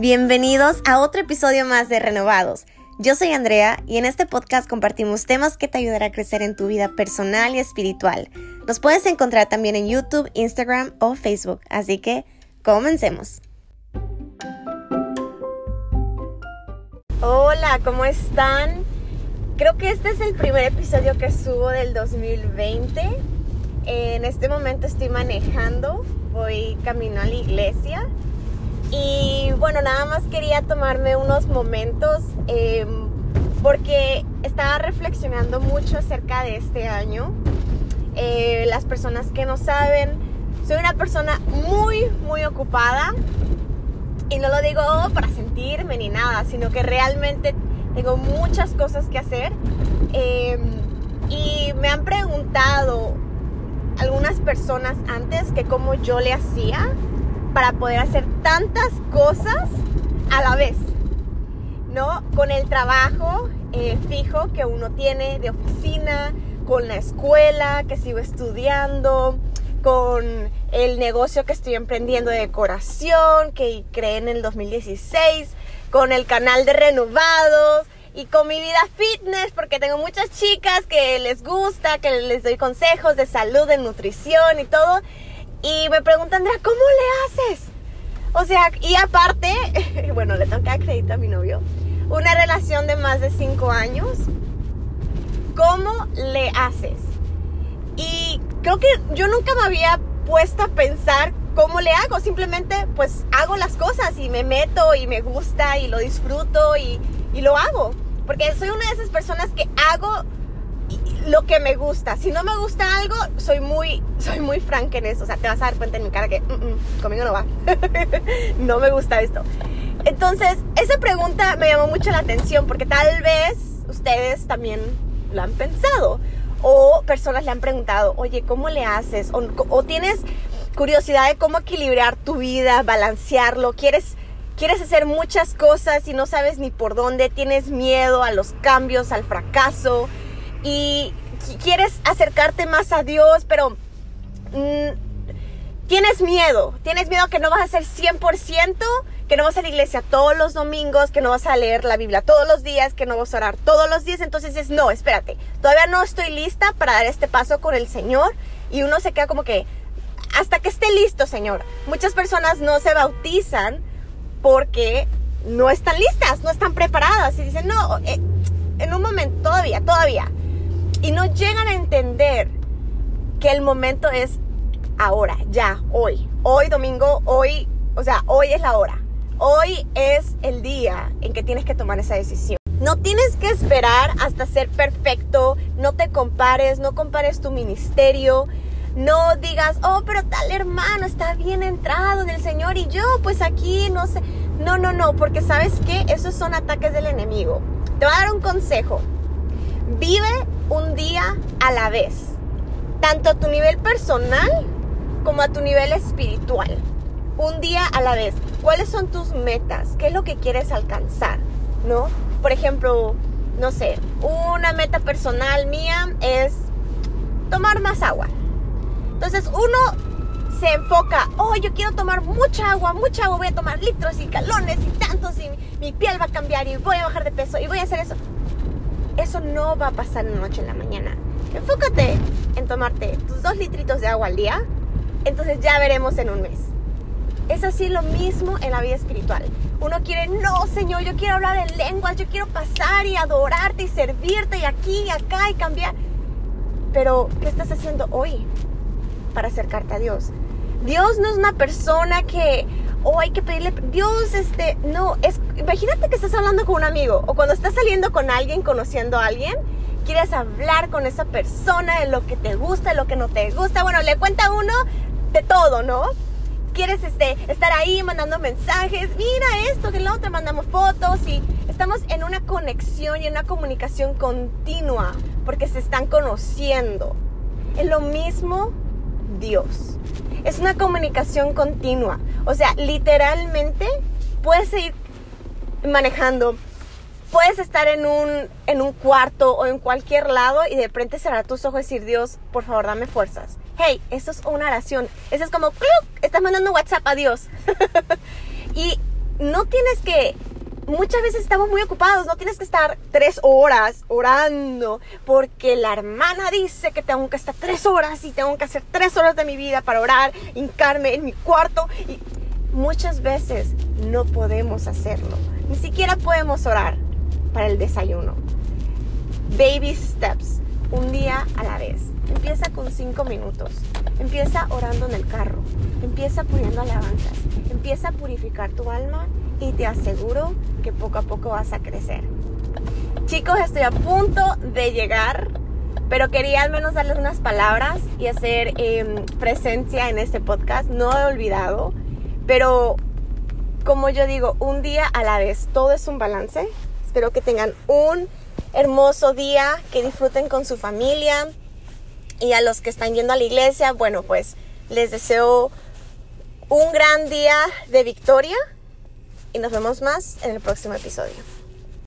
Bienvenidos a otro episodio más de Renovados. Yo soy Andrea y en este podcast compartimos temas que te ayudarán a crecer en tu vida personal y espiritual. Nos puedes encontrar también en YouTube, Instagram o Facebook, así que comencemos. Hola, ¿cómo están? Creo que este es el primer episodio que subo del 2020. En este momento estoy manejando, voy camino a la iglesia y bueno, nada más quería tomarme unos momentos em, porque estaba reflexionando mucho acerca de este año. Eh, las personas que no saben, soy una persona muy, muy ocupada. Y no lo digo para sentirme ni nada, sino que realmente tengo muchas cosas que hacer. Em, y me han preguntado algunas personas antes que cómo yo le hacía para poder hacer tantas cosas a la vez, ¿no? Con el trabajo eh, fijo que uno tiene de oficina, con la escuela que sigo estudiando, con el negocio que estoy emprendiendo de decoración, que creé en el 2016, con el canal de renovados y con mi vida fitness, porque tengo muchas chicas que les gusta, que les doy consejos de salud, de nutrición y todo. Y me preguntan, Andrea, ¿cómo le haces? O sea, y aparte, bueno, le tengo que dar crédito a mi novio, una relación de más de cinco años. ¿Cómo le haces? Y creo que yo nunca me había puesto a pensar cómo le hago. Simplemente pues hago las cosas y me meto y me gusta y lo disfruto y, y lo hago. Porque soy una de esas personas que hago lo que me gusta. Si no me gusta algo, soy muy, soy muy franca en eso. O sea, te vas a dar cuenta en mi cara que mm, mm, conmigo no va. no me gusta esto. Entonces, esa pregunta me llamó mucho la atención porque tal vez ustedes también lo han pensado. O personas le han preguntado, oye, ¿cómo le haces? O, o tienes curiosidad de cómo equilibrar tu vida, balancearlo. ¿Quieres, quieres hacer muchas cosas y no sabes ni por dónde. Tienes miedo a los cambios, al fracaso y quieres acercarte más a Dios, pero mm, tienes miedo, tienes miedo que no vas a ser 100%, que no vas a la iglesia todos los domingos, que no vas a leer la Biblia todos los días, que no vas a orar todos los días, entonces es no, espérate, todavía no estoy lista para dar este paso con el Señor y uno se queda como que hasta que esté listo, Señor. Muchas personas no se bautizan porque no están listas, no están preparadas. Y dicen, no, eh, en un momento, todavía, todavía y no llegan a entender que el momento es ahora, ya, hoy. Hoy domingo, hoy, o sea, hoy es la hora. Hoy es el día en que tienes que tomar esa decisión. No tienes que esperar hasta ser perfecto, no te compares, no compares tu ministerio, no digas, oh, pero tal hermano está bien entrado en el Señor y yo pues aquí no sé. No, no, no, porque sabes que esos son ataques del enemigo. Te voy a dar un consejo. Vive un día a la vez, tanto a tu nivel personal como a tu nivel espiritual. Un día a la vez. ¿Cuáles son tus metas? ¿Qué es lo que quieres alcanzar? ¿No? Por ejemplo, no sé, una meta personal mía es tomar más agua. Entonces uno se enfoca, oh, yo quiero tomar mucha agua, mucha agua, voy a tomar litros y galones y tantos y mi piel va a cambiar y voy a bajar de peso y voy a hacer eso eso no va a pasar la noche en la mañana. Enfócate en tomarte tus dos litritos de agua al día, entonces ya veremos en un mes. Es así lo mismo en la vida espiritual. Uno quiere, no, Señor, yo quiero hablar en lenguas, yo quiero pasar y adorarte y servirte y aquí y acá y cambiar. Pero, ¿qué estás haciendo hoy para acercarte a Dios? Dios no es una persona que, oh, hay que pedirle, Dios, este, no, es, imagínate que estás hablando con un amigo o cuando estás saliendo con alguien, conociendo a alguien, quieres hablar con esa persona de lo que te gusta, de lo que no te gusta, bueno, le cuenta uno de todo, ¿no? Quieres este, estar ahí mandando mensajes, mira esto, que luego te mandamos fotos y estamos en una conexión y en una comunicación continua porque se están conociendo. Es lo mismo Dios. Es una comunicación continua. O sea, literalmente puedes ir manejando, puedes estar en un, en un cuarto o en cualquier lado y de repente cerrar tus ojos y decir, Dios, por favor, dame fuerzas. Hey, eso es una oración. Eso es como, ¡cluc! estás mandando WhatsApp a Dios. y no tienes que muchas veces estamos muy ocupados, no tienes que estar tres horas orando porque la hermana dice que tengo que estar tres horas y tengo que hacer tres horas de mi vida para orar, hincarme en mi cuarto y muchas veces no podemos hacerlo, ni siquiera podemos orar para el desayuno. Baby steps, un día a la vez. Empieza con cinco minutos. Empieza orando en el carro. Empieza poniendo alabanzas. Empieza a purificar tu alma y te aseguro que poco a poco vas a crecer. Chicos, estoy a punto de llegar, pero quería al menos darles unas palabras y hacer em, presencia en este podcast. No he olvidado, pero como yo digo, un día a la vez, todo es un balance. Espero que tengan un hermoso día, que disfruten con su familia y a los que están yendo a la iglesia, bueno, pues les deseo un gran día de victoria y nos vemos más en el próximo episodio.